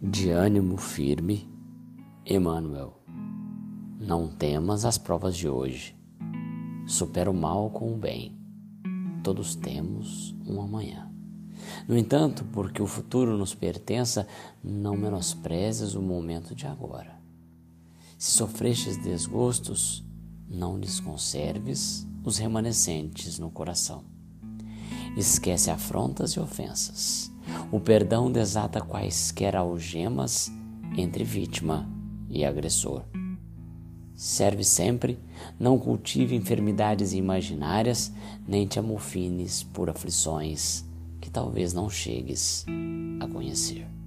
De ânimo firme, Emmanuel. Não temas as provas de hoje. Supera o mal com o bem. Todos temos um amanhã. No entanto, porque o futuro nos pertença, não menosprezes o momento de agora. Se sofrestes desgostos, não lhes conserves os remanescentes no coração. Esquece afrontas e ofensas o perdão desata quaisquer algemas entre vítima e agressor. Serve sempre, não cultive enfermidades imaginárias, nem te amofines por aflições que talvez não chegues a conhecer.